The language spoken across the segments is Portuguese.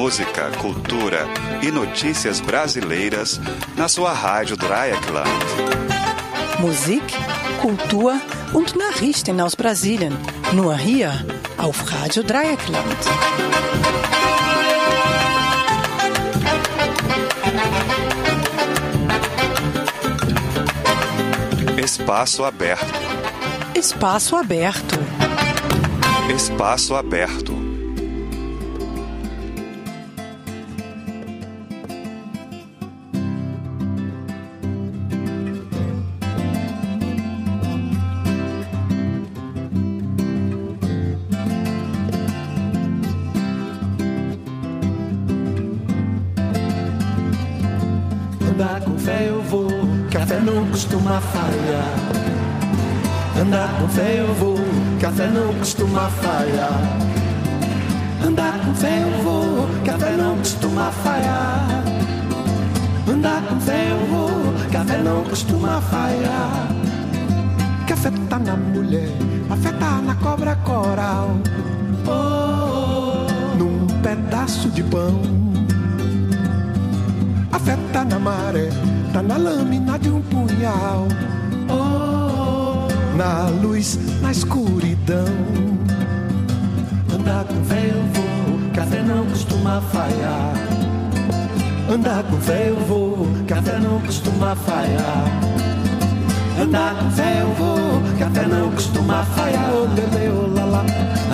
música, cultura e notícias brasileiras na sua rádio Dreieckland. Musik, Kultur und Nachrichten aus Brasilien. Nur hier auf Radio Dreieckland. Espaço aberto. Espaço aberto. Espaço aberto. Falhar. Andar com fé eu vou, café não costuma falhar. Andar com fé eu vou, café não costuma falhar. Andar com fé eu vou, café não costuma falhar. Café tá na mulher, café tá na cobra coral. Oh, num pedaço de pão. A fé tá na maré, tá na lâmina de um punhal. Oh, na luz, na escuridão. Andar com fé eu vou, café não costuma falhar. Andar com fé eu vou, café não costuma falhar. Andar com fé eu vou, café não costuma falhar. Oh, lele, oh, lala.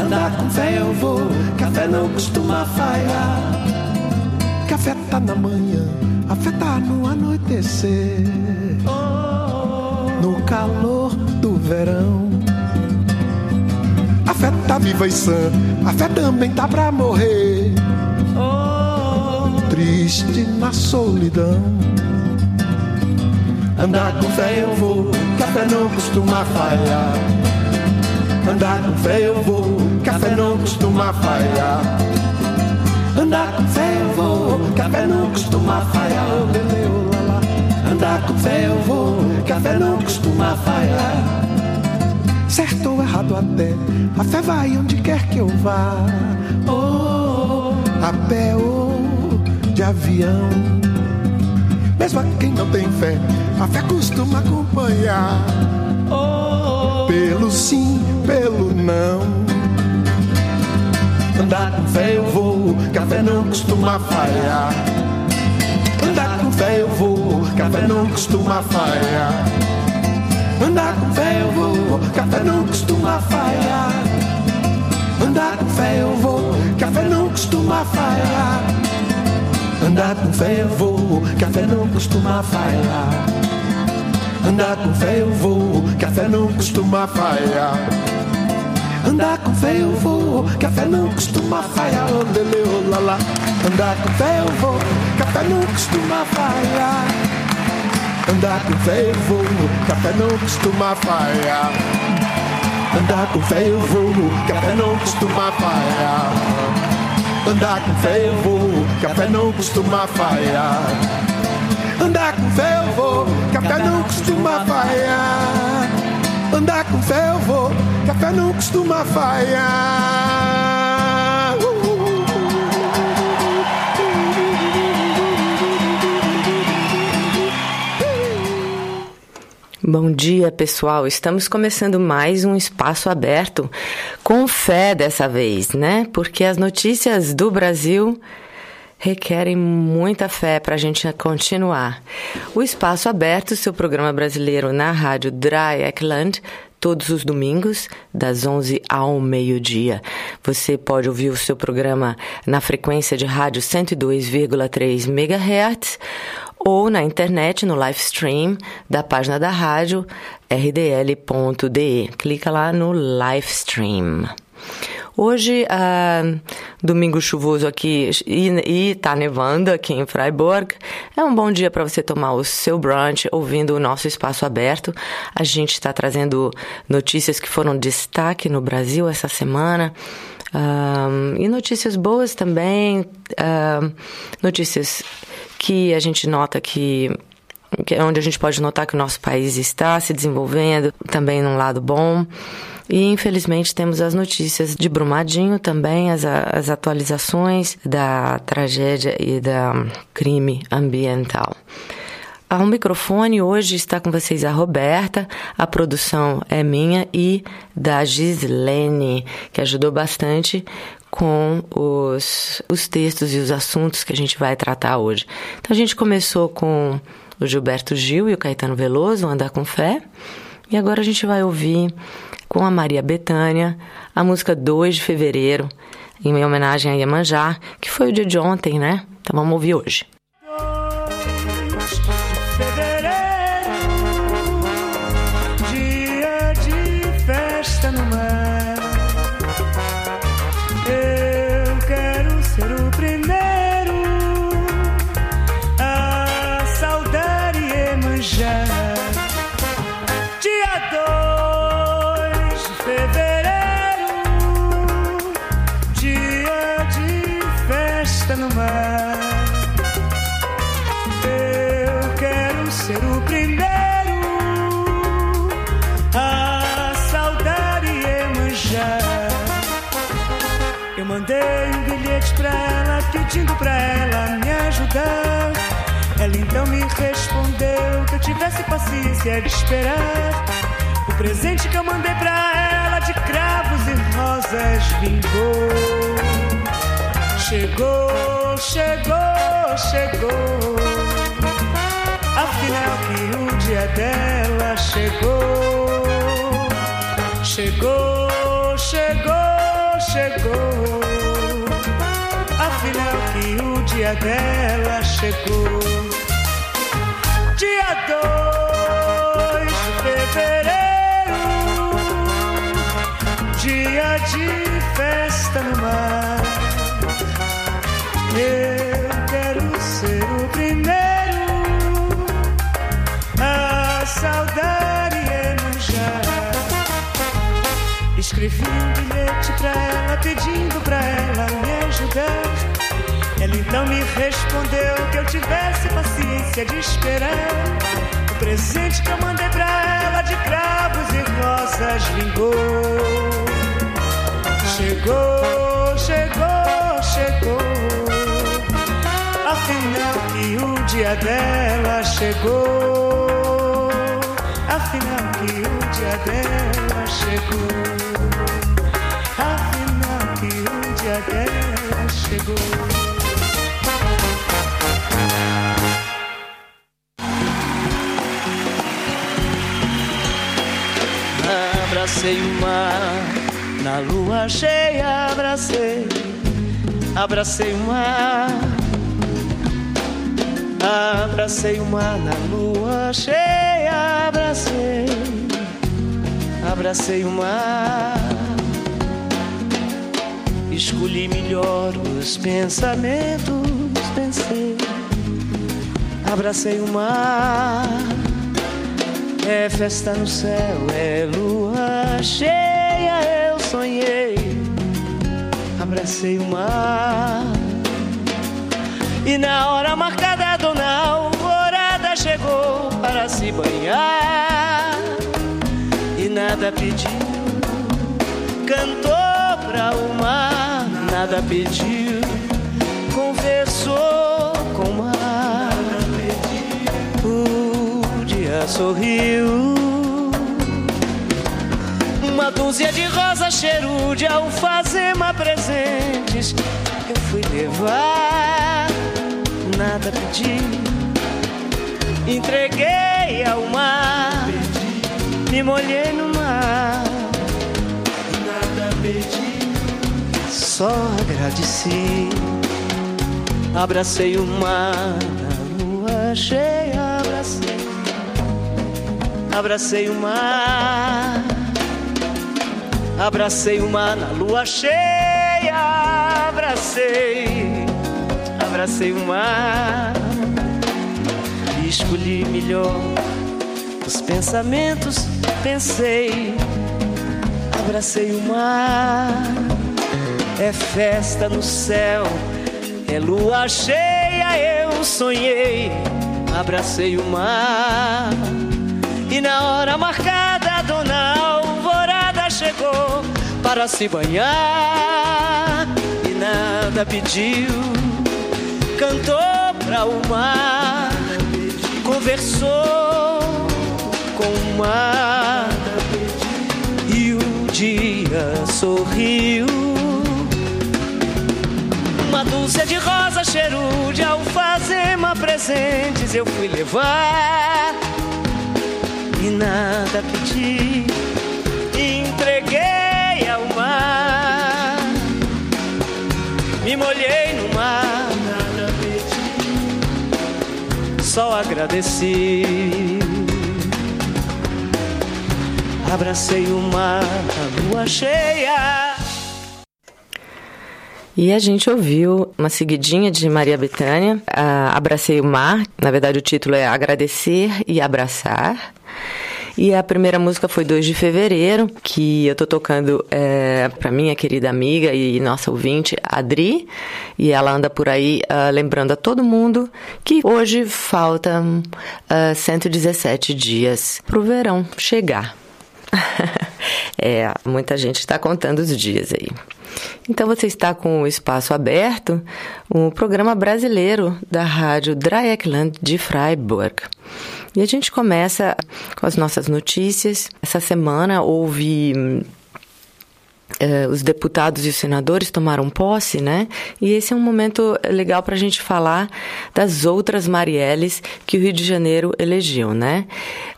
Andar com fé eu vou, café não costuma falhar. Café tá na manhã, a fé tá no anoitecer. No calor do verão. A fé tá viva e sã, a fé também tá pra morrer. Triste na solidão. Andar com fé eu vou, café não costuma falhar. Andar com fé eu vou, café não costuma falhar. Andar com fé café não costuma falhar. Oh. Andar com fé eu vou, café não costuma falhar. Certo ou errado até, a fé vai onde quer que eu vá. Oh, a pé ou de avião. Mesmo a quem não tem fé, a fé costuma acompanhar. Oh, pelo sim, pelo não. Andar com fé eu vou, café não costuma falhar. Andar com fé eu vou, café não costuma falhar. Andar com fé eu vou, café não costuma falhar. Andar com fé eu vou, café não costuma falhar. Andar com fé eu vou, café não costuma falhar. Andar com fé eu vou, café não costuma falhar. Andar com fé eu vou, café não costuma falhar. Oh, lala. Andar com fé eu vou, café não costuma falhar. Andar com fé eu vou, café não costuma falhar. Andar com fé eu vou, café não costuma falhar. Andar com fé eu vou, café não costuma falhar. Andar com fé eu vou, café não costuma falhar. Andar com fé eu vou, café não costuma falhar. Bom dia, pessoal. Estamos começando mais um espaço aberto com fé dessa vez, né? Porque as notícias do Brasil requerem muita fé para a gente continuar. O Espaço Aberto, seu programa brasileiro na rádio Dreieckland, todos os domingos, das 11 ao meio-dia. Você pode ouvir o seu programa na frequência de rádio 102,3 MHz ou na internet, no live stream da página da rádio rdl.de. Clica lá no live stream. Hoje, uh, domingo chuvoso aqui e, está nevando aqui em Freiburg. É um bom dia para você tomar o seu brunch ouvindo o nosso espaço aberto. A gente está trazendo notícias que foram destaque no Brasil essa semana. Um, e notícias boas também, um, notícias que a gente nota que é onde a gente pode notar que o nosso país está se desenvolvendo também num lado bom. E infelizmente temos as notícias de Brumadinho também, as, as atualizações da tragédia e da crime ambiental. Ao microfone hoje está com vocês a Roberta, a produção é minha e da Gislene, que ajudou bastante com os, os textos e os assuntos que a gente vai tratar hoje. Então a gente começou com o Gilberto Gil e o Caetano Veloso, Andar com Fé, e agora a gente vai ouvir com a Maria Bethânia a música 2 de fevereiro, em homenagem a Iemanjá, que foi o dia de ontem, né? Então vamos ouvir hoje. Pedindo pra ela me ajudar. Ela então me respondeu que eu tivesse paciência de esperar. O presente que eu mandei pra ela de cravos e rosas vingou. Chegou, chegou, chegou. Afinal que o dia dela chegou. Chegou, chegou, chegou que o dia dela chegou. Dia 2 de fevereiro, dia de festa no mar. Eu quero ser Escrevi um bilhete pra ela, pedindo pra ela me ajudar. Ela então me respondeu que eu tivesse paciência de esperar. O presente que eu mandei pra ela de cravos e rosas vingou. Chegou, chegou, chegou. Afinal que o dia dela chegou. Afinal que o dia dela chegou. Dela chegou. abracei o mar, na lua cheia abracei, abracei o mar, abracei o mar na lua cheia, abracei, abracei o mar. Escolhi melhor os pensamentos, pensei, abracei o mar é festa no céu, é lua cheia, eu sonhei. Abracei o mar. E na hora marcada, a dona alvorada chegou para se banhar. E nada pediu, cantou pra o mar. Nada pediu, conversou com o mar dia sorriu. Uma dúzia de rosas, cheiro de alfazema presentes. Eu fui levar, nada pedi. Entreguei ao mar, me molhei no mar. Nada pedi, só agradeci. Abracei o mar na lua cheia Abracei o mar, abracei o mar na lua cheia. Abracei, abracei o mar. Escolhi melhor os pensamentos, pensei. Abracei o mar, é festa no céu, é lua cheia. Eu sonhei, abracei o mar. E na hora marcada, a dona Alvorada chegou para se banhar. E nada pediu, cantou para o mar, conversou com o mar. E o dia sorriu. Uma dúzia de rosa, cheiro de alfazema, presentes eu fui levar e nada pedi, entreguei ao mar, me molhei no mar, nada pedi, só agradeci. Abracei o mar, a lua cheia. E a gente ouviu uma seguidinha de Maria Bethânia, Abracei o Mar. Na verdade, o título é Agradecer e Abraçar. E a primeira música foi 2 de fevereiro, que eu tô tocando é, para minha querida amiga e nossa ouvinte, Adri. E ela anda por aí uh, lembrando a todo mundo que hoje faltam uh, 117 dias pro verão chegar. é, muita gente está contando os dias aí. Então você está com o Espaço Aberto, um programa brasileiro da rádio Dreieckland de Freiburg. E a gente começa com as nossas notícias. Essa semana houve Uh, os deputados e os senadores tomaram posse, né? E esse é um momento legal para a gente falar das outras Marielles que o Rio de Janeiro elegeu, né?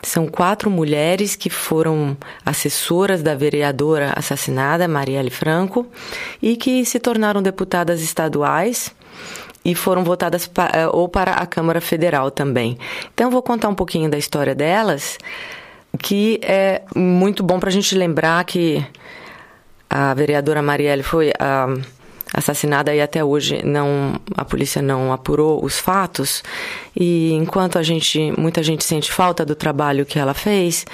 São quatro mulheres que foram assessoras da vereadora assassinada, Marielle Franco, e que se tornaram deputadas estaduais e foram votadas pa, eh, ou para a Câmara Federal também. Então, eu vou contar um pouquinho da história delas, que é muito bom para a gente lembrar que a vereadora Marielle foi ah, assassinada e até hoje não a polícia não apurou os fatos. E enquanto a gente muita gente sente falta do trabalho que ela fez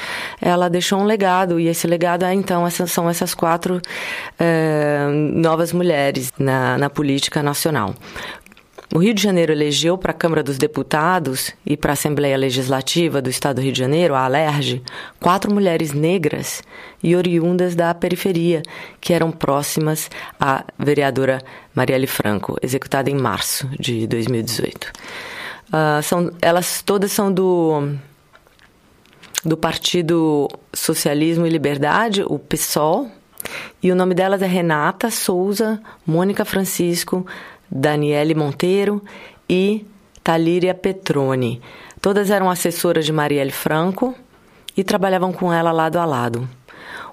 ela deixou um legado. E esse legado é então essas são essas quatro eh, novas mulheres na, na política nacional o Rio de Janeiro elegeu para a Câmara dos Deputados e para a Assembleia Legislativa do Estado do Rio de Janeiro, a ALERJ, quatro mulheres negras e oriundas da periferia, que eram próximas à vereadora Marielle Franco, executada em março de 2018. Uh, ah, são, elas todas são do, do Partido Socialismo e Liberdade, o PSOL, e o nome delas é Renata Souza, Mônica Francisco, Daniele Monteiro e Talíria Petroni. Todas eram assessoras de Marielle Franco e trabalhavam com ela lado a lado.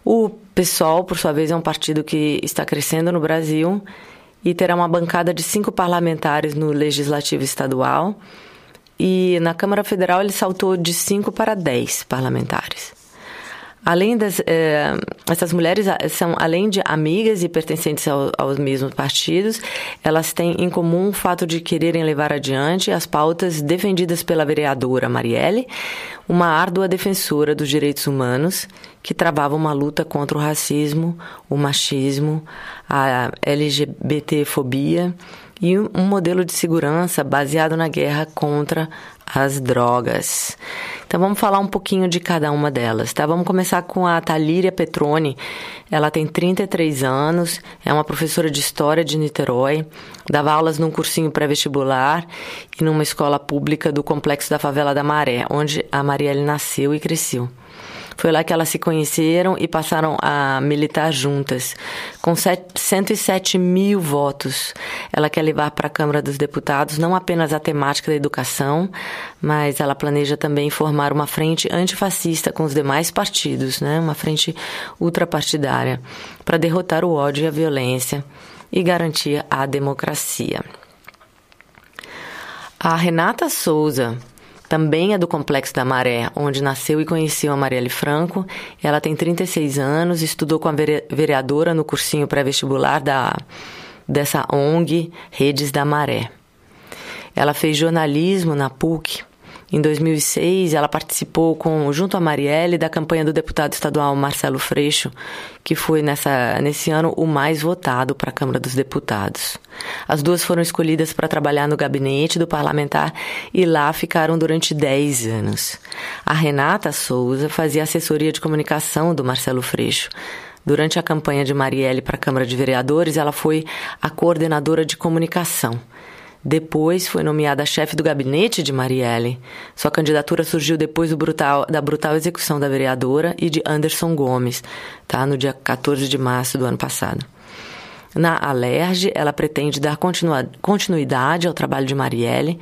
O PSOL, por sua vez, é um partido que está crescendo no Brasil e terá uma bancada de cinco parlamentares no Legislativo Estadual. E na Câmara Federal ele saltou de cinco para dez parlamentares. Além das eh, essas mulheres ah, são além de amigas e pertencentes ao, aos mesmos partidos, elas têm em comum o fato de quererem levar adiante as pautas defendidas pela vereadora Marielle, uma árdua defensora dos direitos humanos que travava uma luta contra o racismo, o machismo, a LGBTfobia e um modelo de segurança baseado na guerra contra as drogas. Então vamos falar um pouquinho de cada uma delas, tá? Vamos começar com a Talíria Petroni. Ela tem 33 anos, é uma professora de história de Niterói, dava aulas num cursinho pré-vestibular e numa escola pública do complexo da favela da Maré, onde a Marielle nasceu e cresceu. Foi lá que elas se conheceram e passaram a militar juntas. Com 107 mil votos, ela quer levar para a Câmara dos Deputados não apenas a temática da educação, mas ela planeja também formar uma frente antifascista com os demais partidos, né? uma frente ultrapartidária, para derrotar o ódio e a violência e garantir a democracia. A Renata Souza, também é do Complexo da Maré, onde nasceu e conheceu a Marielle Franco. Ela tem 36 anos, estudou com a vereadora no cursinho pré-vestibular da, dessa ONG Redes da Maré. Ela fez jornalismo na PUC Em 2006, ela participou com, junto a Marielle da campanha do deputado estadual Marcelo Freixo, que foi nessa, nesse ano o mais votado para a Câmara dos Deputados. As duas foram escolhidas para trabalhar no gabinete do parlamentar e lá ficaram durante 10 anos. A Renata Souza fazia assessoria de comunicação do Marcelo Freixo. Durante a campanha de Marielle para a Câmara de Vereadores, ela foi a coordenadora de comunicação. Depois foi nomeada chefe do gabinete de Marielle. Sua candidatura surgiu depois brutal, da brutal execução da vereadora e de Anderson Gomes, tá? no dia 14 de março do ano passado. Na Alerj, ela pretende dar continuidade ao trabalho de Marielle,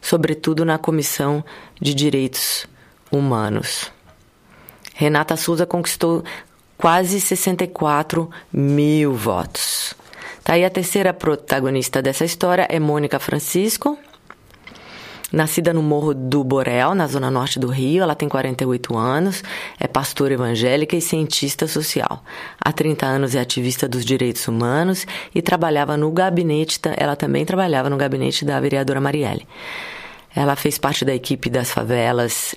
sobretudo na Comissão de Direitos Humanos. Renata Souza conquistou quase 64 mil votos. Tá aí a terceira protagonista dessa história é Mônica Francisco. Nascida no Morro do Borel, na zona norte do Rio, ela tem 48 anos, é pastora evangélica e cientista social. Há 30 anos é ativista dos direitos humanos e trabalhava no gabinete, ela também trabalhava no gabinete da vereadora Marielle. Ela fez parte da equipe das favelas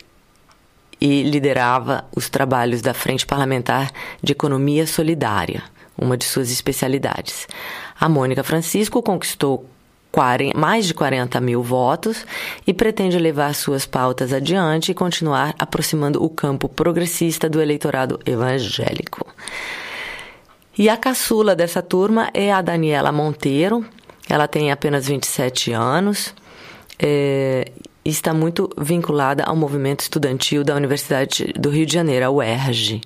e liderava os trabalhos da Frente Parlamentar de Economia Solidária uma de suas especialidades. A Mônica Francisco conquistou 40, mais de 40 mil votos e pretende levar suas pautas adiante e continuar aproximando o campo progressista do eleitorado evangélico. E a caçula dessa turma é a Daniela Monteiro. Ela tem apenas 27 anos é, e está muito vinculada ao movimento estudantil da Universidade do Rio de Janeiro, a UERJ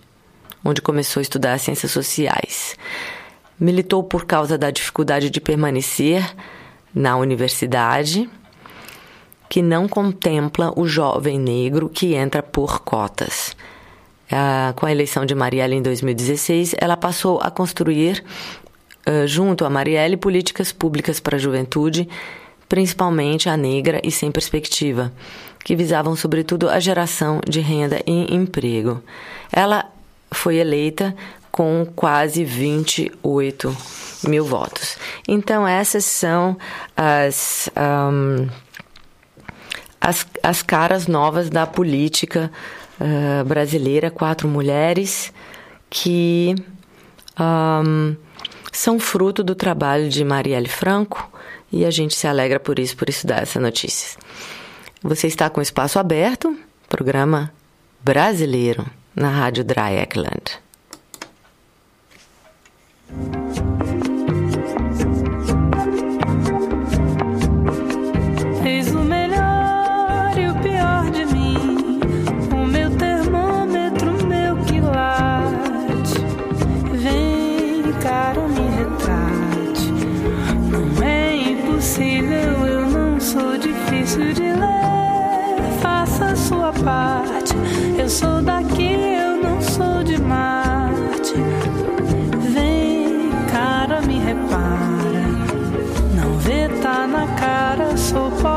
onde começou a estudar ciências sociais. Militou por causa da dificuldade de permanecer na universidade, que não contempla o jovem negro que entra por cotas. Ah, com a eleição de Marielle em 2016, ela passou a construir, ah, junto a Marielle, políticas públicas para a juventude, principalmente a negra e sem perspectiva, que visavam sobretudo a geração de renda e emprego. Ela foi eleita com quase 28 mil votos. Então, essas são as, um, as, as caras novas da política uh, brasileira, quatro mulheres que um, são fruto do trabalho de Marielle Franco e a gente se alegra por isso, por isso dar essa notícia. Você está com o espaço aberto, programa brasileiro na Rádio Dry Eckland. no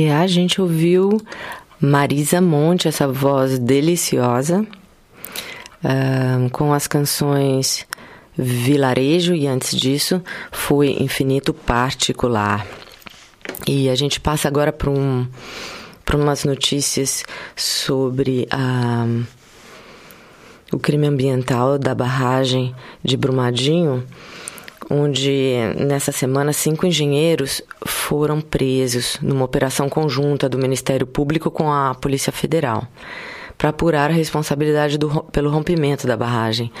E a gente ouviu Marisa Monte, essa voz deliciosa, com as canções Vilarejo e antes disso foi Infinito Particular. E a gente passa agora para um, umas notícias sobre a, o crime ambiental da barragem de Brumadinho onde nessa semana cinco engenheiros foram presos numa operação conjunta do Ministério Público com a Polícia Federal para apurar a responsabilidade do, pelo rompimento da barragem.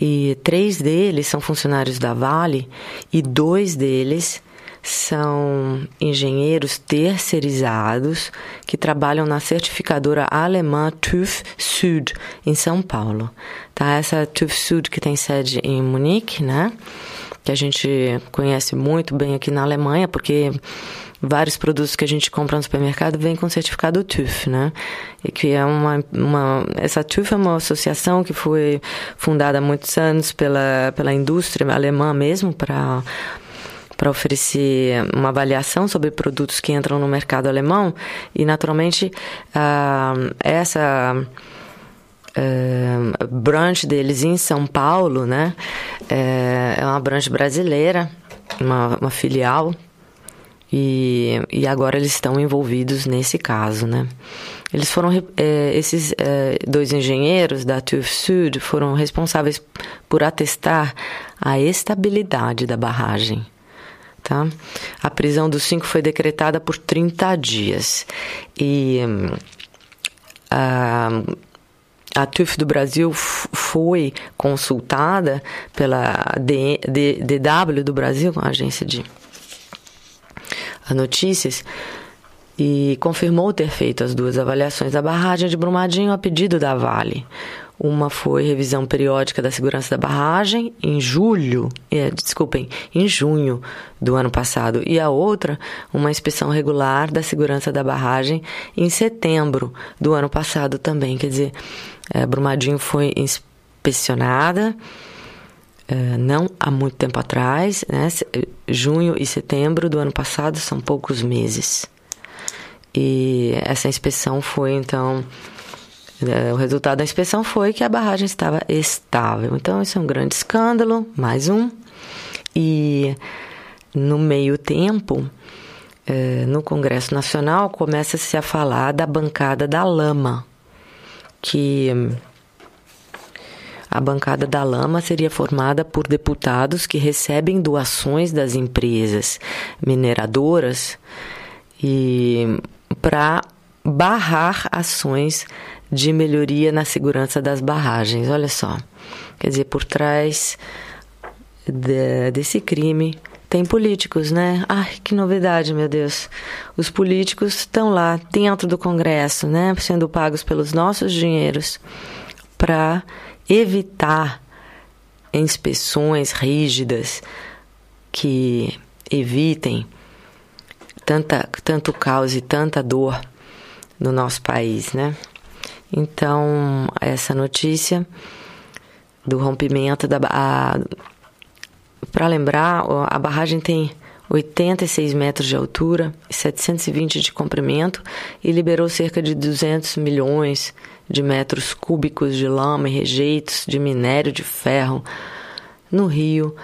E três deles são funcionários da Vale e dois deles são engenheiros terceirizados que trabalham na certificadora alemã TÜV Süd em São Paulo. Tá? Essa TÜV Süd que tem sede em Munique, né? Que a gente conhece muito bem aqui na Alemanha, porque vários produtos que a gente compra no supermercado vêm com certificado TÜV, né? E que é uma, uma essa TÜV é uma associação que foi fundada há muitos anos pela pela indústria alemã mesmo para para oferecer uma avaliação sobre produtos que entram no mercado alemão e naturalmente uh, essa uh, branch deles em São Paulo, né, é, é uma branch brasileira, uma, uma filial e, e agora eles estão envolvidos nesse caso, né? Eles foram é, esses é, dois engenheiros da TÜV Süd foram responsáveis por atestar a estabilidade da barragem. Tá? A prisão dos cinco foi decretada por 30 dias. E a, a TÜV do Brasil foi consultada pela DW do Brasil, a agência de notícias, e confirmou ter feito as duas avaliações da barragem de Brumadinho a pedido da Vale. Uma foi revisão periódica da segurança da barragem em julho, é, desculpem, em junho do ano passado, e a outra, uma inspeção regular da segurança da barragem em setembro do ano passado também. Quer dizer, é, Brumadinho foi inspecionada é, não há muito tempo atrás, né? junho e setembro do ano passado são poucos meses. E essa inspeção foi então é, o resultado da inspeção foi que a barragem estava estável. Então, isso é um grande escândalo, mais um. E no meio tempo, no Congresso Nacional, começa-se a falar da bancada da lama, que a bancada da lama seria formada por deputados que recebem doações das empresas mineradoras e para barrar ações de melhoria na segurança das barragens. Olha só. Quer dizer, por trás de, desse crime tem políticos, né? Ai, que novidade, meu Deus. Os políticos estão lá dentro do Congresso, né, sendo pagos pelos nossos dinheiros para evitar inspeções rígidas que evitem tanta, tanto caos e tanta dor no nosso país, né? Então, essa notícia do rompimento da para lembrar, a barragem tem 86 metros de altura e 720 de comprimento e liberou cerca de 200 milhões de metros cúbicos de lama e rejeitos de minério de ferro no rio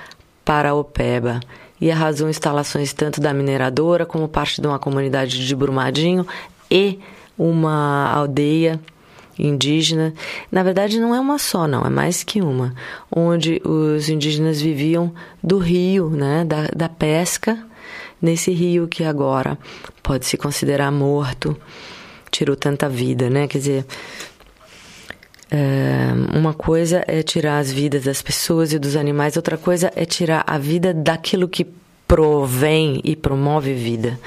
Paraopeba e arrasou instalações tanto da mineradora como parte de uma comunidade de Brumadinho e uma aldeia indígena. Na verdade, não é uma só, não, é mais que uma, onde os indígenas viviam do rio, né, da, da pesca, nesse rio que agora pode se considerar morto, tirou tanta vida, né? Quer dizer, uma coisa é tirar as vidas das pessoas e dos animais, outra coisa é tirar a vida daquilo que provém e promove vida,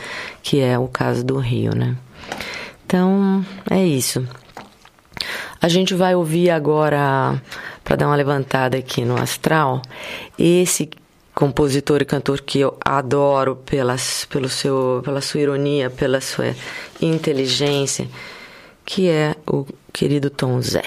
que é o caso do rio, né? Então, é isso. A gente vai ouvir agora, para dar uma levantada aqui no astral, esse compositor e cantor que eu adoro pelas, pelo seu, pela sua ironia, pela sua inteligência, que é o querido Tom Zé.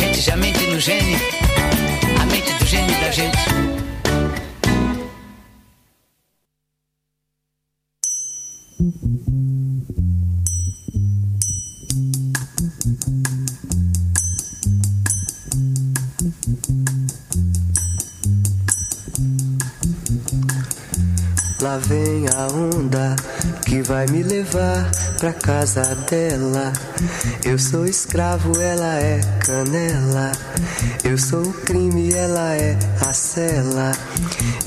Gente já mente no gene. A mente do gene da gente. Lá vem a onda que vai me levar pra casa dela. Eu sou escravo, ela é canela. Eu sou o crime, ela é a cela.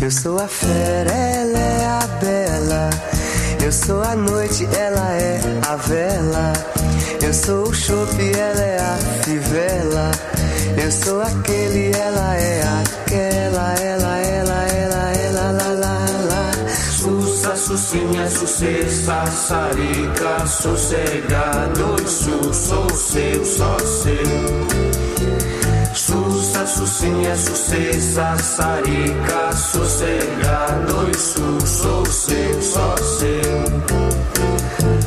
Eu sou a fera, ela é a bela. Eu sou a noite, ela é a vela. Eu sou o chope, ela é a fivela. Eu sou aquele, ela é aquela, sucinha, sucessa, sarica, sossegado, su, sou seu, só seu. Sussa, sucinha, sucessa, sarica, sossegado, su, sou seu, só seu.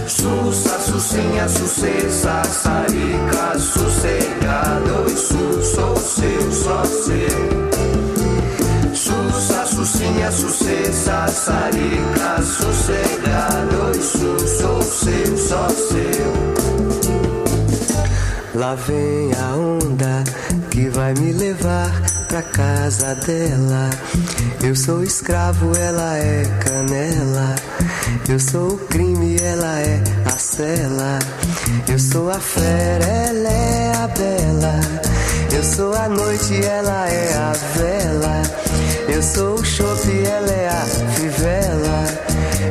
Sussa, sucinha, sucessa, sarica, sossegado, su, sou seu, só seu. Sucinha, sucessa, sarica, sossegado, su, sou seu, só seu. Lá vem a onda que vai me levar pra casa dela. Eu sou escravo, ela é canela. Eu sou o crime, ela é a cela. Eu sou a fera, ela é a bela. Eu sou a noite, ela é a vela. Eu sou o chope, ela é a fivela.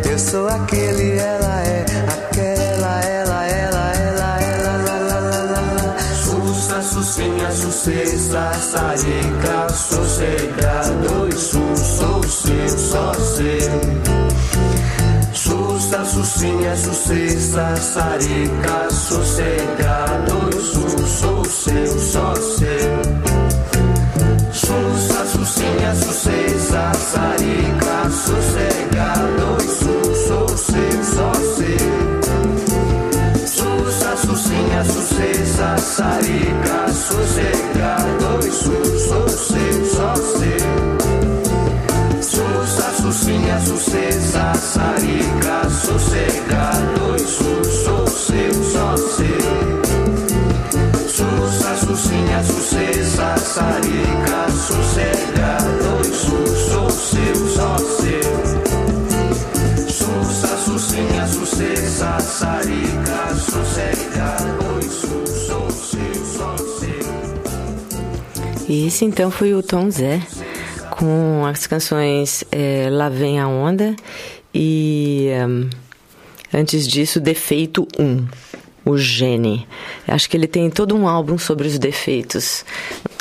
Eu sou aquele, ela é aquela, ela, ela, ela, ela, lá, lá, lá, lá, lá. Sussa, sucinha, sucessa, sarica, sossegado, su, sou seu, só seu. Sussa, sucinha, sucessa, sarica, sossegado, seu, só seu. Sussa, sucinha, sucessa, sarica, sossegado, su, sou seu, só seu. Sussa, sucinha, sucessa, sarica, sossegado, su, sou seu, só seu. Sussa, sucinha, sucessa, sarica, sossegado, sarica, sossegado, su, sou seu, só seu. Sussa, sucinha, sucessa, sarica, sossegado, su, sou seu, só seu. E esse então foi o Tom Zé com as canções é, Lá Vem a Onda e hum, antes disso Defeito 1, o Gene. Acho que ele tem todo um álbum sobre os defeitos.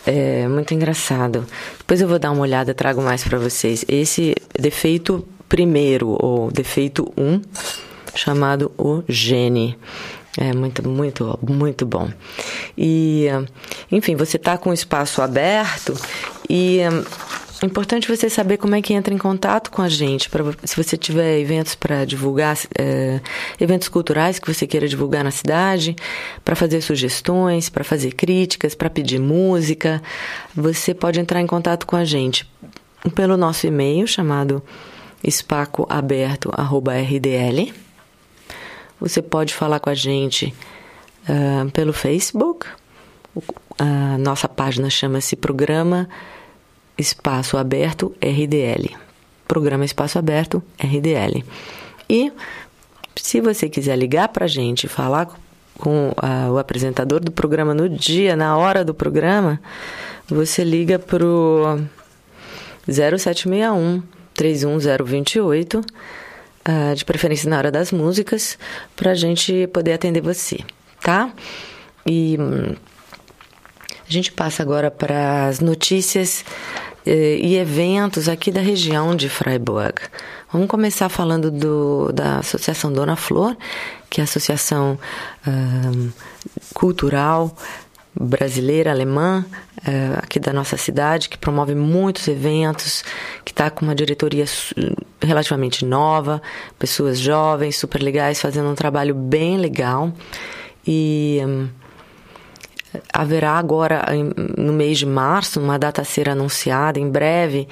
É muito engraçado. Depois eu vou dar uma olhada, trago mais para vocês. Esse defeito primeiro, ou defeito 1, chamado o Gene. É muito, muito, muito bom. E, enfim, você está com o espaço aberto e é importante você saber como é que entra em contato com a gente. Pra, se você tiver eventos para divulgar, é, eventos culturais que você queira divulgar na cidade, para fazer sugestões, para fazer críticas, para pedir música, você pode entrar em contato com a gente pelo nosso e-mail chamado espacoaberto@rdl. Você pode falar com a gente uh, pelo Facebook. A nossa página chama-se Programa Espaço Aberto RDL. Programa Espaço Aberto RDL. E se você quiser ligar para a gente falar com uh, o apresentador do programa no dia, na hora do programa, você liga para o 0761 31028, uh, de preferência na hora das músicas, para a gente poder atender você, tá? E. Gente passa agora para as notícias eh, e eventos aqui da região de Freiburg. Vamos começar falando do, da Associação Dona Flor, que é a associação cultural brasileira, alemã, uh, aqui da nossa cidade, que promove muitos eventos, que está com uma diretoria relativamente nova, pessoas jovens, super legais, fazendo um trabalho bem legal. E. Um, haverá agora, no mês de março, uma data a ser anunciada em breve,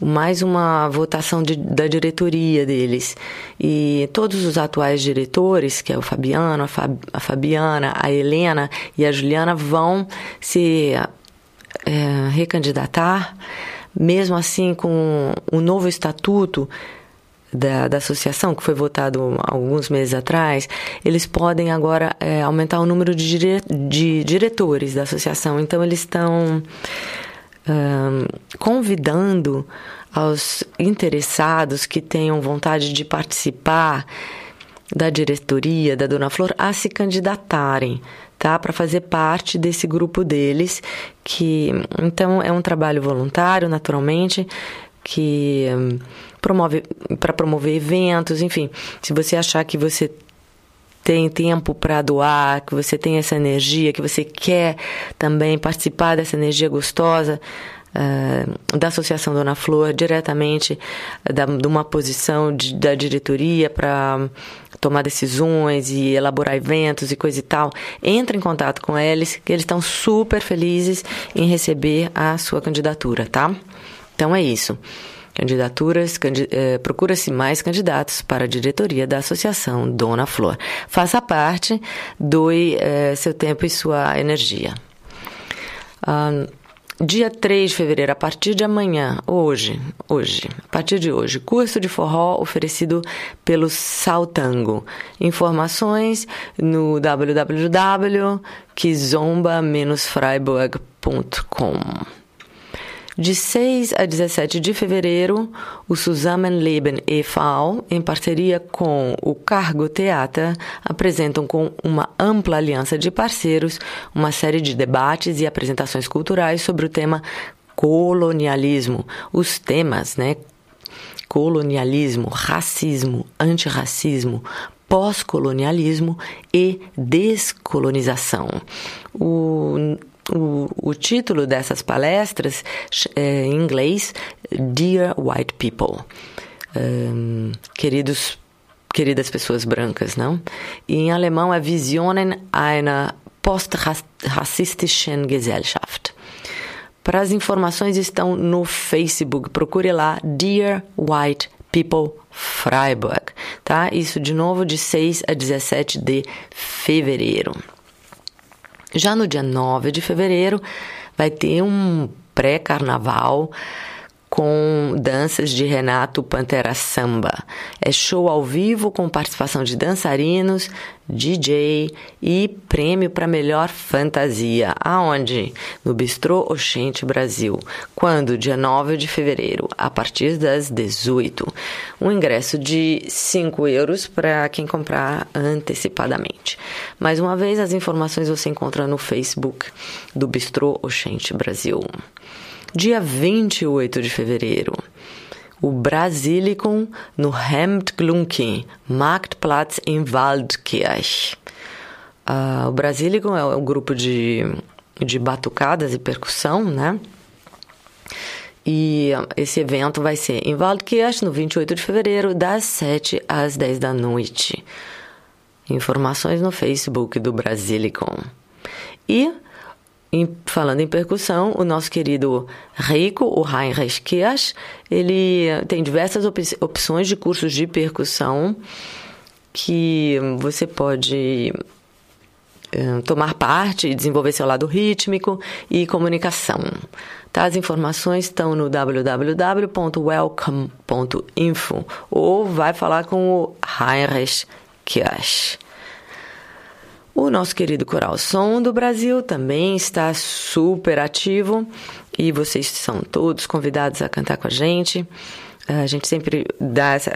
mais uma votação de, da diretoria deles. E todos os atuais diretores, que é o Fabiano, a, Fab, a Fabiana, a Helena e a Juliana, vão se é, recandidatar. Mesmo assim, com o novo estatuto, da, da associação, que foi votado alguns meses atrás, eles podem agora é, aumentar o número de, dire, de diretores da associação. Então, eles estão um, convidando aos interessados que tenham vontade de participar da diretoria da Dona Flor a se candidatarem, tá? Para fazer parte desse grupo deles, que então é um trabalho voluntário, naturalmente, que promove para promover eventos, enfim. Se você achar que você tem tempo para doar, que você tem essa energia, que você quer também participar dessa energia gostosa uh, da Associação Dona Flor, diretamente da, de uma posição de, da diretoria para tomar decisões e elaborar eventos e coisa e tal, entre em contato com eles, que eles estão super felizes em receber a sua candidatura, tá? Então é isso. Candidaturas, candid eh, procura-se mais candidatos para a diretoria da Associação Dona Flor. Faça parte, doe eh, seu tempo e sua energia. dia 3 de fevereiro, a partir de amanhã, hoje, hoje, a partir de hoje, curso de forró oferecido pelo Saltango. Informações no www.kizomba-freiburg.com. De 6 a 17 de fevereiro, o Zusammenleben e.V., em parceria com o Cargo Theater, apresentam com uma ampla aliança de parceiros uma série de debates e apresentações culturais sobre o tema colonialismo. Os temas, né? Colonialismo, racismo, antirracismo, pós-colonialismo e descolonização. O o, o título dessas palestras é, em inglês Dear White People, um, queridos queridas pessoas brancas, não? E em alemão é Visionen einer postrassistischen Gesellschaft. Para as informações estão no Facebook, procure lá Dear White People Freiburg, tá? Isso de novo de 6 a 17 de fevereiro. Já no dia 9 de fevereiro, vai ter um pré-carnaval com danças de Renato Pantera Samba. É show ao vivo com participação de dançarinos, DJ e prêmio para melhor fantasia. Aonde? No Bistrô Oxente Brasil. Quando? Dia 9 de fevereiro, a partir das 18. Um ingresso de 5 euros para quem comprar antecipadamente. Mais uma vez, as informações você encontra no Facebook do Bistrô Oxente Brasil. Dia 28 de fevereiro, o Brasilicum no Hemdglunken, Marktplatz em Waldkirch. Uh, o Brasilicum é um grupo de, de batucadas e percussão, né? E esse evento vai ser em Waldkirch, no 28 de fevereiro, das 7 às 10 da noite. Informações no Facebook do Brasilicom. E, em, falando em percussão, o nosso querido Rico, o Heinrich Kirsch, ele tem diversas op opções de cursos de percussão que você pode eh, tomar parte e desenvolver seu lado rítmico e comunicação. Tá? As informações estão no www.welcome.info ou vai falar com o Heinrich Kirsch. O nosso querido Coral Som do Brasil também está super ativo e vocês são todos convidados a cantar com a gente. A gente sempre dá essa,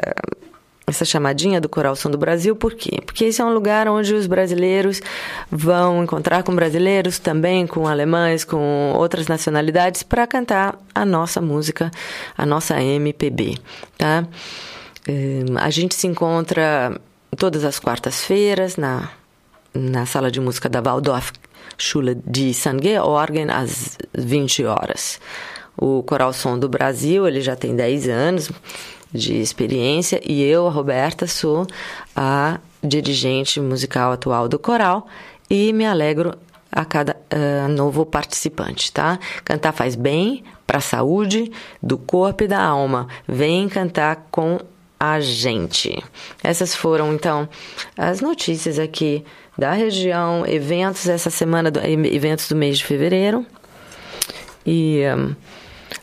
essa chamadinha do Coral Som do Brasil, por quê? Porque esse é um lugar onde os brasileiros vão encontrar com brasileiros, também com alemães, com outras nacionalidades, para cantar a nossa música, a nossa MPB, tá? Hum, a gente se encontra todas as quartas-feiras na, na sala de música da Waldorf Schule de St. Georgen, às 20 horas. O Coral Som do Brasil, ele já tem 10 anos, de experiência e eu, a Roberta, sou a dirigente musical atual do coral e me alegro a cada uh, novo participante, tá? Cantar faz bem para a saúde do corpo e da alma. Vem cantar com a gente. Essas foram então as notícias aqui da região, eventos essa semana, do, eventos do mês de fevereiro. E um,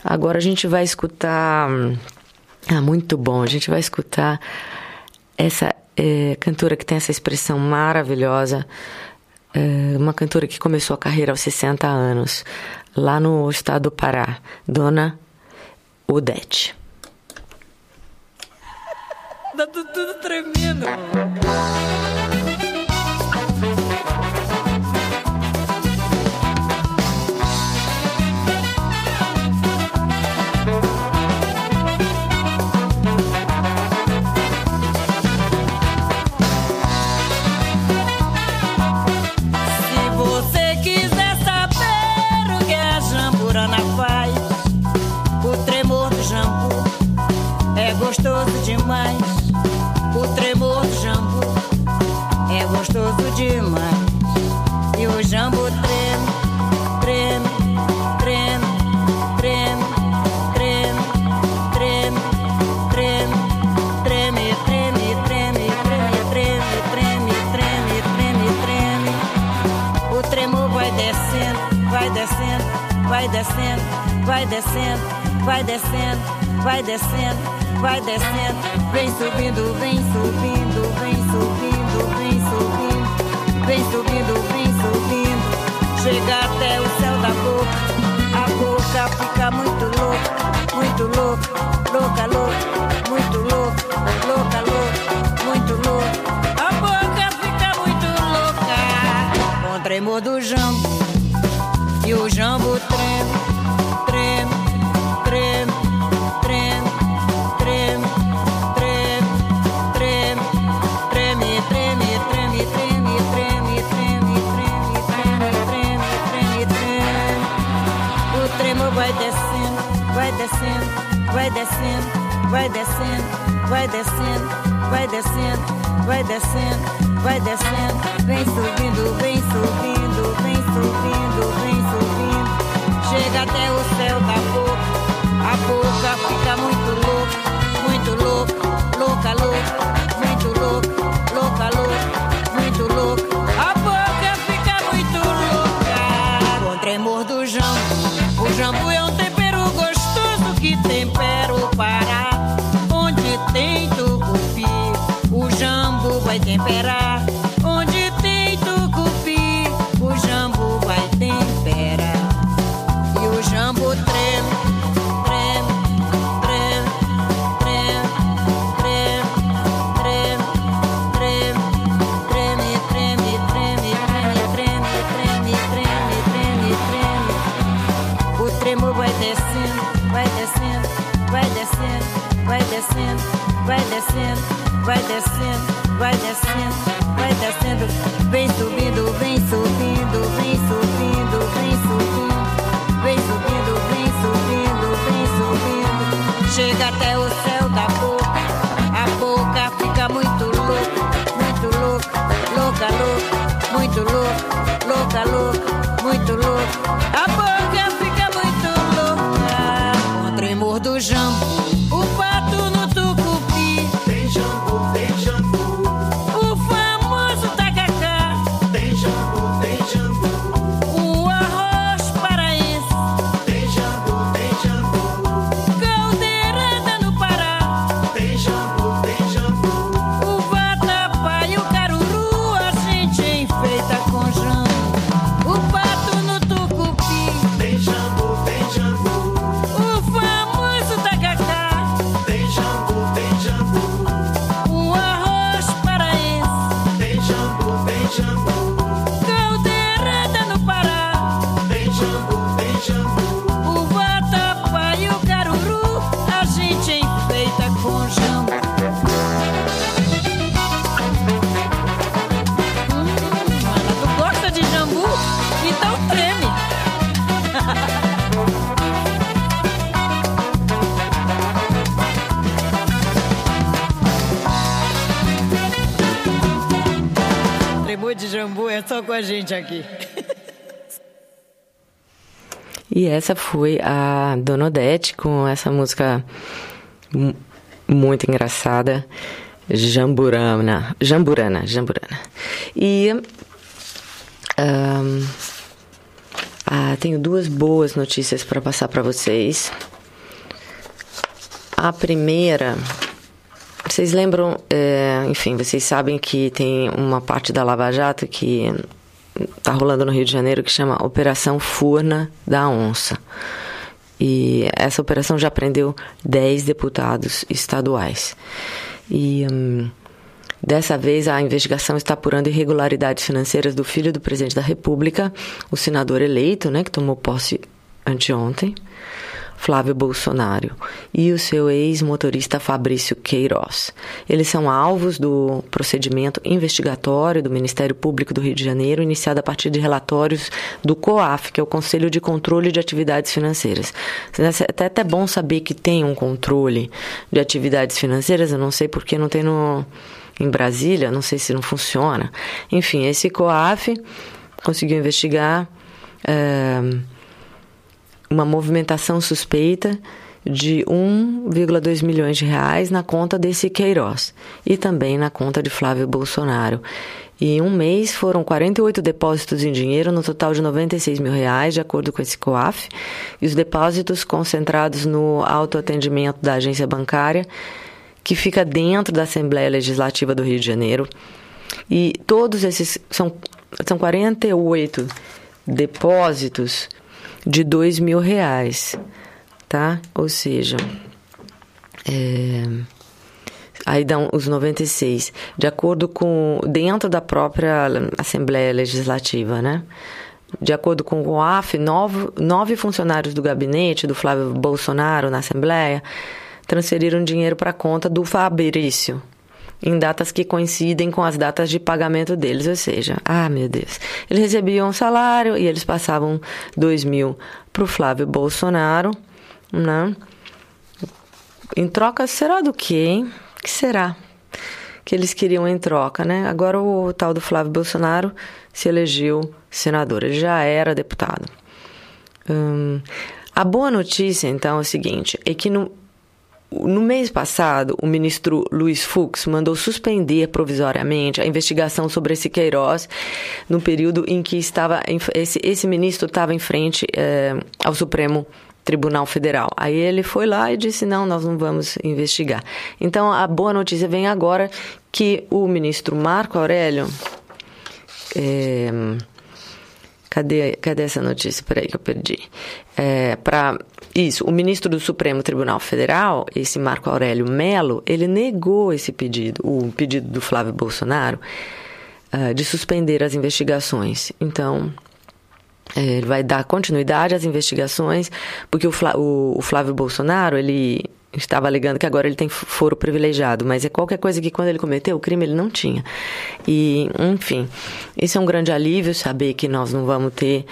agora a gente vai escutar ah, muito bom. A gente vai escutar essa é, cantora que tem essa expressão maravilhosa. É, uma cantora que começou a carreira aos 60 anos, lá no estado do Pará, Dona Odete. Tá tudo tremendo. Descendo, vai descendo, vai descendo, vai descendo, vai descendo, vem subindo, vem subindo, vem subindo, vem subindo, vem subindo, vem subindo, chega até o céu da boca, a boca fica muito louca, muito louca, louca, louca, muito louca, louca, louca, muito louca, a boca fica muito louca, com tremor do jambo e o jambo treme, vai descendo, vai descendo, vai descendo, vai descendo, vai descendo, vai descendo, vem subindo, vem subindo, vem subindo, vem chega até o céu da boca. A boca fica muito louca, tempero para onde tem tucupi, o jambo vai temperar. Gente aqui. E essa foi a Dona Odete com essa música muito engraçada, Jamburana, Jamburana, Jamburana. E um, ah, tenho duas boas notícias para passar para vocês. A primeira vocês lembram, é, enfim, vocês sabem que tem uma parte da Lava Jato que está rolando no Rio de Janeiro que chama Operação Furna da Onça. E essa operação já prendeu 10 deputados estaduais. E hum, dessa vez a investigação está apurando irregularidades financeiras do filho do presidente da República, o senador eleito, né, que tomou posse anteontem. Flávio Bolsonaro e o seu ex-motorista Fabrício Queiroz. Eles são alvos do procedimento investigatório do Ministério Público do Rio de Janeiro, iniciado a partir de relatórios do COAF, que é o Conselho de Controle de Atividades Financeiras. É até, bom saber que tem um controle de atividades financeiras, eu não sei porque não tem no, em Brasília, não sei se não funciona. Enfim, esse COAF conseguiu investigar. É, uma movimentação suspeita de 1,2 milhões de reais na conta desse Queiroz e também na conta de Flávio Bolsonaro. E em um mês foram 48 depósitos em dinheiro, no total de 96 mil reais, de acordo com esse COAF, e os depósitos concentrados no autoatendimento da agência bancária, que fica dentro da Assembleia Legislativa do Rio de Janeiro. E todos esses são, são 48 depósitos de dois mil reais, tá? Ou seja, é, aí dão os 96, de acordo com dentro da própria Assembleia Legislativa, né? De acordo com o AF, nove, nove funcionários do gabinete do Flávio Bolsonaro na Assembleia transferiram dinheiro para a conta do Fabrício, em datas que coincidem com as datas de pagamento deles, ou seja, ah, meu Deus, eles recebiam um salário e eles passavam dois mil para o Flávio Bolsonaro, né? Em troca será do quê, hein? que será que eles queriam em troca, né? Agora o tal do Flávio Bolsonaro se elegeu senador, ele já era deputado. Hum, a boa notícia, então, é o seguinte: é que no, no mês passado, o ministro Luiz Fux mandou suspender provisoriamente a investigação sobre esse Queiroz no período em que estava esse, esse ministro estava em frente é, ao Supremo Tribunal Federal. Aí ele foi lá e disse: não, nós não vamos investigar. Então a boa notícia vem agora que o ministro Marco Aurélio. É, Cadê, cadê essa notícia? Peraí que eu perdi. É, para isso, o ministro do Supremo Tribunal Federal, esse Marco Aurélio Melo, ele negou esse pedido, o pedido do Flávio Bolsonaro, uh, de suspender as investigações. Então, é, ele vai dar continuidade às investigações, porque o, o Flávio Bolsonaro, ele estava alegando que agora ele tem foro privilegiado, mas é qualquer coisa que quando ele cometeu o crime ele não tinha. E, enfim, isso é um grande alívio saber que nós não vamos ter.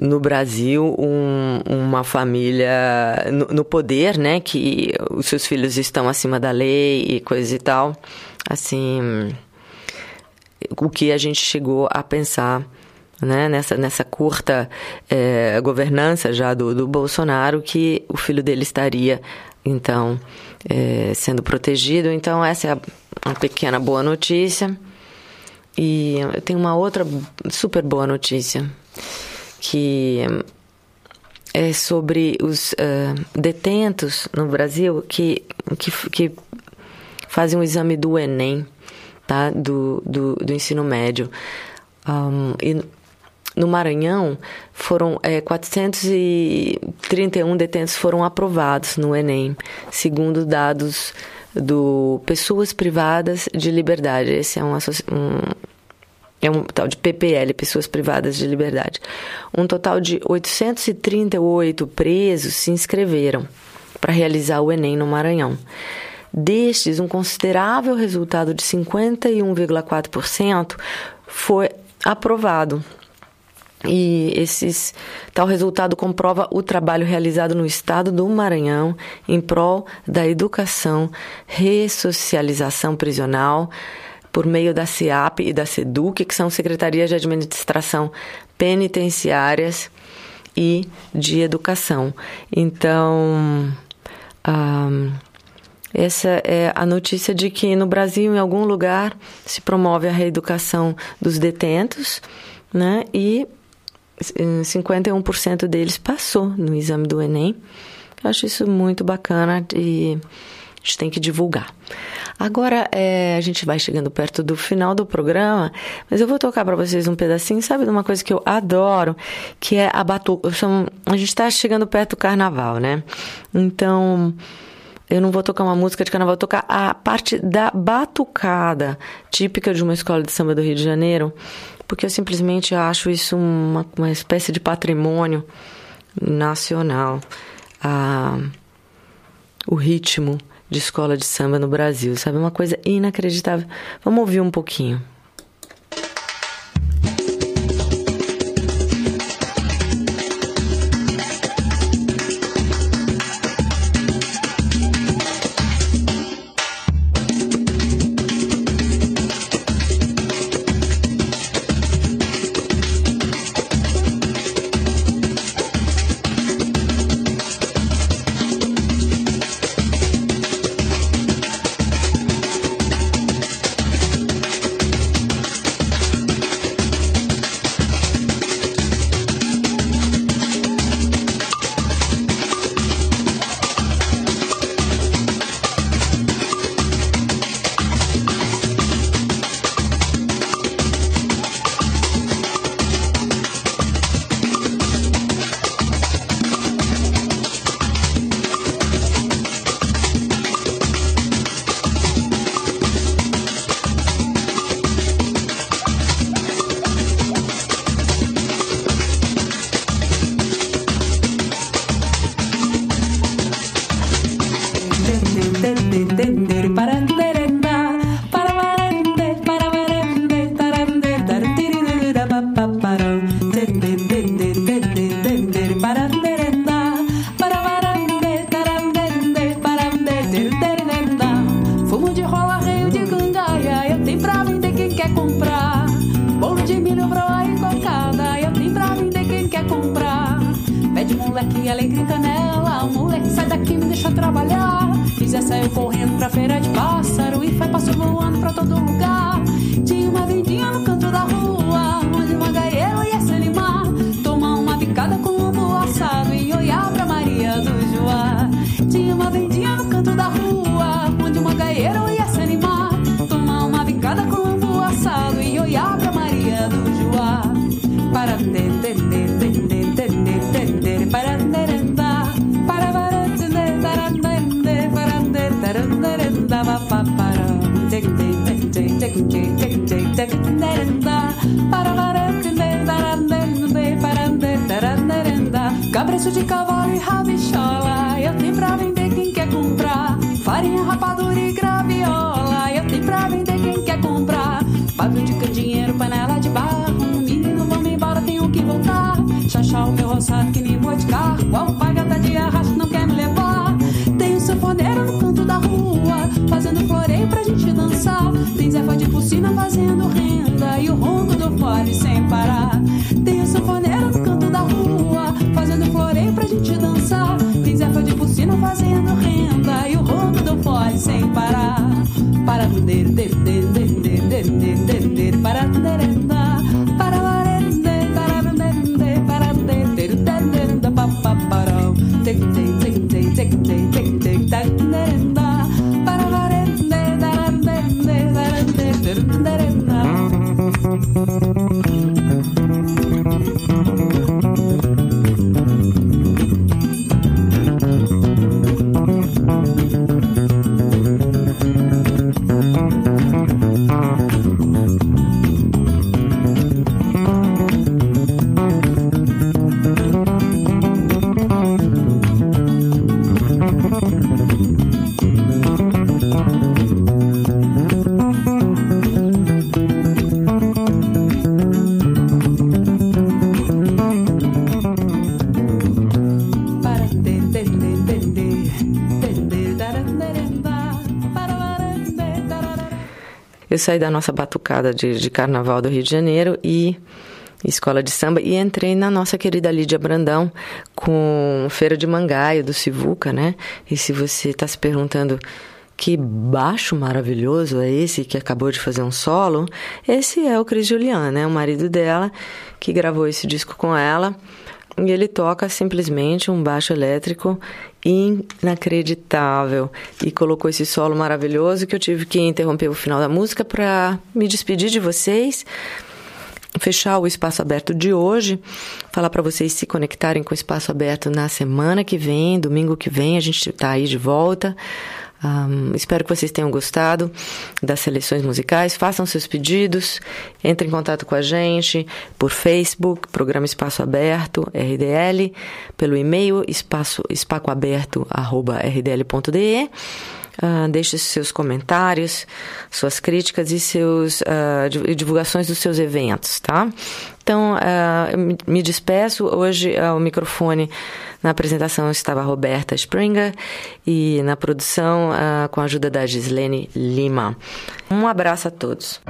No Brasil um, uma família no, no, poder, né, que os seus filhos estão acima da lei e coisa e tal, assim, o que a gente chegou a pensar né, nessa, nessa curta é, governança já do, do Bolsonaro, que o filho dele estaria, então, é, sendo protegido. Então, essa é uma pequena boa notícia. E eu tenho uma outra super boa notícia, que é sobre os uh, detentos no Brasil que, que, que fazem o exame do Enem, tá? do, do, do ensino médio. Um, e no Maranhão, foram é, 431 detentos foram aprovados no Enem, segundo dados do Pessoas Privadas de Liberdade. Esse é um, um é um tal de PPL, Pessoas Privadas de Liberdade. Um total de 838 presos se inscreveram para realizar o Enem no Maranhão. Destes, um considerável resultado de 51,4% foi aprovado e esses tal resultado comprova o trabalho realizado no estado do Maranhão em prol da educação, ressocialização prisional por meio da CIAP e da SEDUC, que são secretarias de administração penitenciárias e de educação. Então, um, essa é a notícia de que no Brasil, em algum lugar, se promove a reeducação dos detentos, né? E 51% deles passou no exame do Enem. Eu acho isso muito bacana e a gente tem que divulgar. Agora é, a gente vai chegando perto do final do programa, mas eu vou tocar para vocês um pedacinho, sabe, de uma coisa que eu adoro, que é a batuca. A gente está chegando perto do carnaval, né? Então eu não vou tocar uma música de carnaval, vou tocar a parte da batucada, típica de uma escola de samba do Rio de Janeiro, porque eu simplesmente acho isso uma, uma espécie de patrimônio nacional. Ah, o ritmo de escola de samba no Brasil, sabe? Uma coisa inacreditável. Vamos ouvir um pouquinho. Cabreço de preço de cavalo e rabichola. Eu tenho pra vender quem quer comprar. Farinha, rapadura e graviola. Eu tenho pra vender quem quer comprar. Pablo de candinheiro, panela de barro. Menino, vamos embora, tenho que voltar. Chachá, o meu roçado que nem vou de carro. Qual pai gata de arrasto não quer me levar? Tem o sanfoneiro no canto da rua. Fazendo floreio pra gente dançar. Tem Zé de Pulsina fazendo renda. E o ronco do fone sem parar. Tem o sanfoneiro no canto da rua entenderte Eu saí da nossa batucada de, de carnaval do Rio de Janeiro e escola de samba e entrei na nossa querida Lídia Brandão com Feira de Mangaio do Sivuca, né? E se você está se perguntando que baixo maravilhoso é esse que acabou de fazer um solo, esse é o Cris Julian, né? O marido dela que gravou esse disco com ela. E ele toca simplesmente um baixo elétrico inacreditável. E colocou esse solo maravilhoso que eu tive que interromper o final da música para me despedir de vocês, fechar o espaço aberto de hoje, falar para vocês se conectarem com o espaço aberto na semana que vem, domingo que vem, a gente está aí de volta. Um, espero que vocês tenham gostado das seleções musicais. Façam seus pedidos, entre em contato com a gente por Facebook, Programa Espaço Aberto, RDL, pelo e-mail espaço, espacoaberto.rdl.de. Uh, deixe seus comentários, suas críticas e seus uh, divulgações dos seus eventos, tá? Então, uh, me despeço. Hoje uh, o microfone na apresentação estava a Roberta Springer e na produção uh, com a ajuda da Gislene Lima. Um abraço a todos.